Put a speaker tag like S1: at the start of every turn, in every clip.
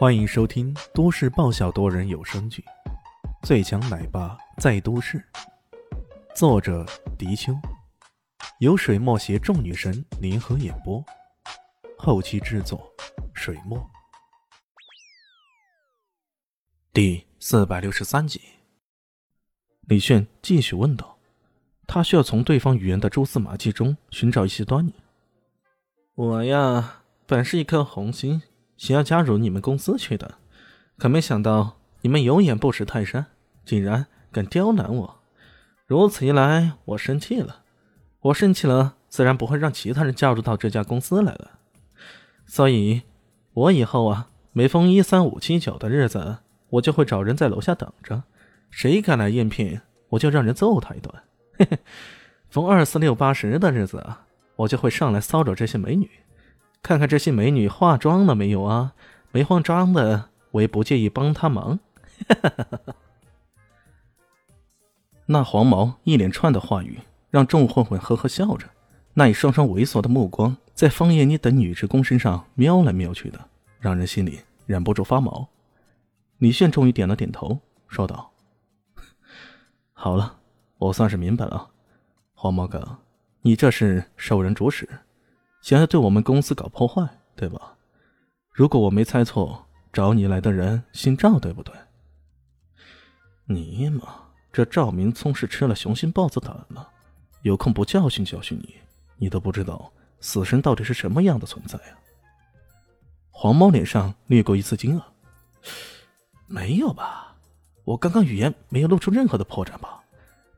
S1: 欢迎收听都市爆笑多人有声剧《最强奶爸在都市》，作者：迪秋，由水墨携众女神联合演播，后期制作：水墨。第四百六十三集，李炫继续问道：“他需要从对方语言的蛛丝马迹中寻找一些端倪。我呀，本是一颗红心。”想要加入你们公司去的，可没想到你们有眼不识泰山，竟然敢刁难我。如此一来，我生气了。我生气了，自然不会让其他人加入到这家公司来了。所以，我以后啊，每逢一三五七九的日子，我就会找人在楼下等着，谁敢来应聘，我就让人揍他一顿。嘿嘿，逢二四六八十的日子啊，我就会上来骚扰这些美女。看看这些美女化妆了没有啊？没化妆的，我也不介意帮她忙。那黄毛一连串的话语让众混混呵呵笑着，那一双双猥琐的目光在方艳妮等女职工身上瞄来瞄去的，让人心里忍不住发毛。李炫终于点了点头，说道：“好了，我算是明白了，黄毛哥，你这是受人主使。”想要对我们公司搞破坏，对吧？如果我没猜错，找你来的人姓赵，对不对？尼玛，这赵明聪是吃了雄心豹子胆了，有空不教训教训你，你都不知道死神到底是什么样的存在啊！黄毛脸上掠过一丝惊愕，没有吧？我刚刚语言没有露出任何的破绽吧？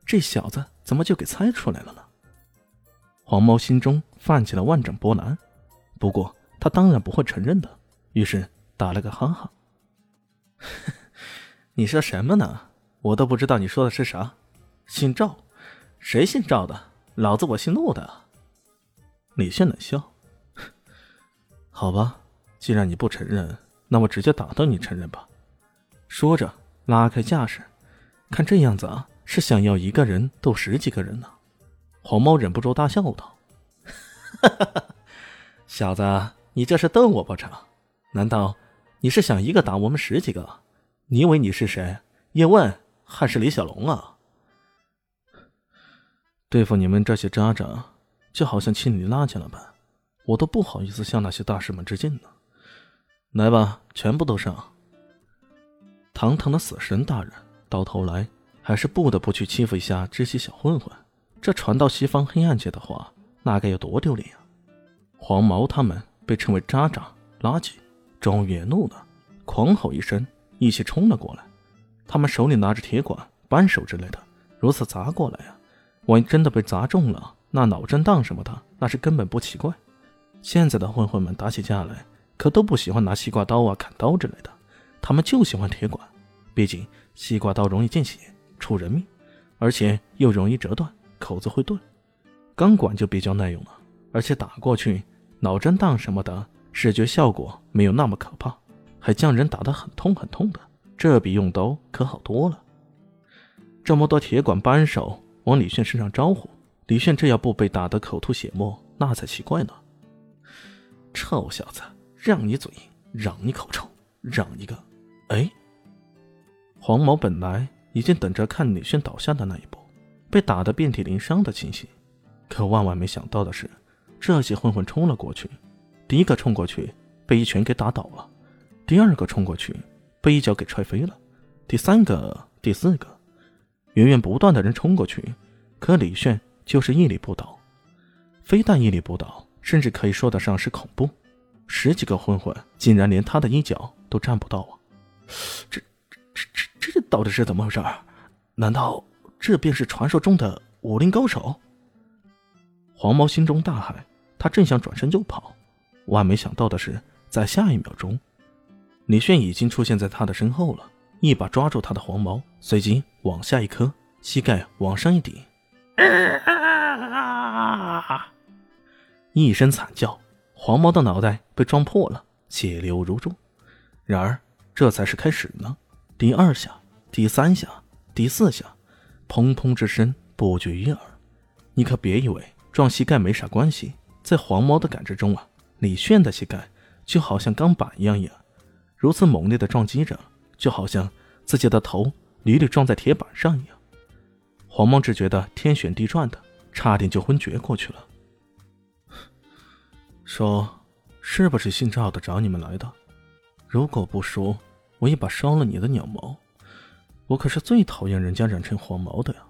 S1: 这小子怎么就给猜出来了呢？黄毛心中泛起了万丈波澜，不过他当然不会承认的，于是打了个哈哈：“ 你说什么呢？我都不知道你说的是啥。姓赵？谁姓赵的？老子我姓陆的。”李炫冷笑：“好吧，既然你不承认，那我直接打断你承认吧。”说着拉开架势，看这样子啊，是想要一个人斗十几个人呢。黄毛忍不住大笑道：“小子，你这是瞪我不成？难道你是想一个打我们十几个？你以为你是谁？叶问还是李小龙啊？对付你们这些渣渣，就好像清理垃圾了吧？我都不好意思向那些大师们致敬呢。来吧，全部都上！堂堂的死神大人，到头来还是不得不去欺负一下这些小混混。”这传到西方黑暗界的话，那该有多丢脸啊！黄毛他们被称为渣渣垃圾，终于也怒了，狂吼一声，一起冲了过来。他们手里拿着铁管、扳手之类的，如此砸过来啊！万一真的被砸中了，那脑震荡什么的，那是根本不奇怪。现在的混混们打起架来，可都不喜欢拿西瓜刀啊、砍刀之类的，他们就喜欢铁管，毕竟西瓜刀容易见血、出人命，而且又容易折断。口子会钝，钢管就比较耐用了，而且打过去脑震荡什么的，视觉效果没有那么可怕，还将人打得很痛很痛的，这比用刀可好多了。这么多铁管扳手往李炫身上招呼，李炫这要不被打得口吐血沫，那才奇怪呢。臭小子，让你嘴，让你口臭，让一个！哎，黄毛本来已经等着看李炫倒下的那一步。被打得遍体鳞伤的情形，可万万没想到的是，这些混混冲了过去。第一个冲过去，被一拳给打倒了；第二个冲过去，被一脚给踹飞了；第三个、第四个，源源不断的人冲过去，可李炫就是屹立不倒。非但屹立不倒，甚至可以说得上是恐怖。十几个混混竟然连他的一脚都站不到啊！这、这、这、这、这到底是怎么回事？难道？这便是传说中的武林高手。黄毛心中大骇，他正想转身就跑，万没想到的是，在下一秒钟，李炫已经出现在他的身后了，一把抓住他的黄毛，随即往下一磕，膝盖往上一顶，一声惨叫，黄毛的脑袋被撞破了，血流如注。然而，这才是开始呢。第二下，第三下，第四下。砰砰之声不绝于耳，你可别以为撞膝盖没啥关系。在黄毛的感知中啊，李炫的膝盖就好像钢板一样硬，如此猛烈的撞击着，就好像自己的头屡屡撞在铁板上一样。黄毛只觉得天旋地转的，差点就昏厥过去了。说，是不是姓赵的找你们来的？如果不说，我一把烧了你的鸟毛。我可是最讨厌人家染成黄毛的呀。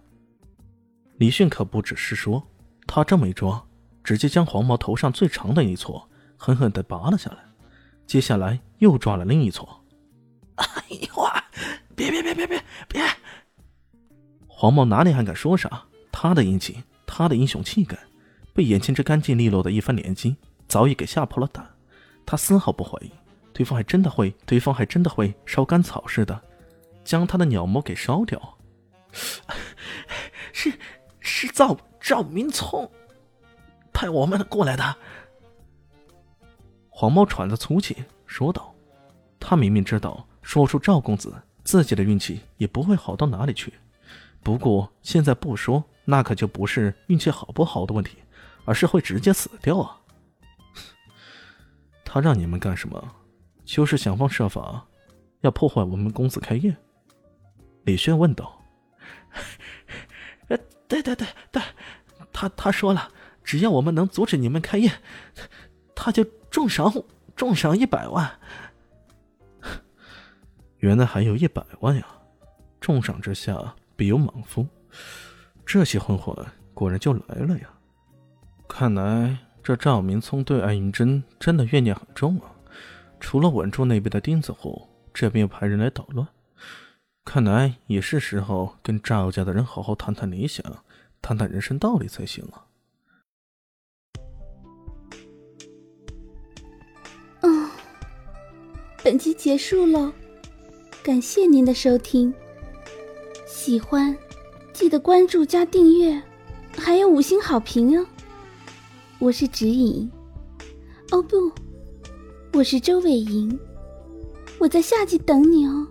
S1: 李迅可不只是说，他这么一抓，直接将黄毛头上最长的一撮狠狠地拔了下来，接下来又抓了另一撮。
S2: 哎呦啊！别别别别别别！
S1: 黄毛哪里还敢说啥？他的英气，他的英雄气概，被眼前这干净利落的一番连击，早已给吓破了胆。他丝毫不怀疑，对方还真的会，对方还真的会烧干草似的，将他的鸟毛给烧掉。
S2: 是是赵赵明聪派我们过来的。
S1: 黄毛喘着粗气说道：“他明明知道说出赵公子，自己的运气也不会好到哪里去。不过现在不说，那可就不是运气好不好的问题，而是会直接死掉啊！他让你们干什么？就是想方设法要破坏我们公子开业？”李轩问道。
S2: 呃，对对对对，他他说了，只要我们能阻止你们开业，他就重赏重赏一百万。
S1: 原来还有一百万呀！重赏之下必有莽夫，这些混混果然就来了呀！看来这赵明聪对艾云珍真的怨念很重啊！除了稳住那边的钉子户，这边又派人来捣乱。看来也是时候跟赵家的人好好谈谈理想，谈谈人生道理才行啊！
S3: 嗯，本集结束了，感谢您的收听。喜欢记得关注加订阅，还有五星好评哦！我是指引，哦不，我是周伟莹，我在下集等你哦。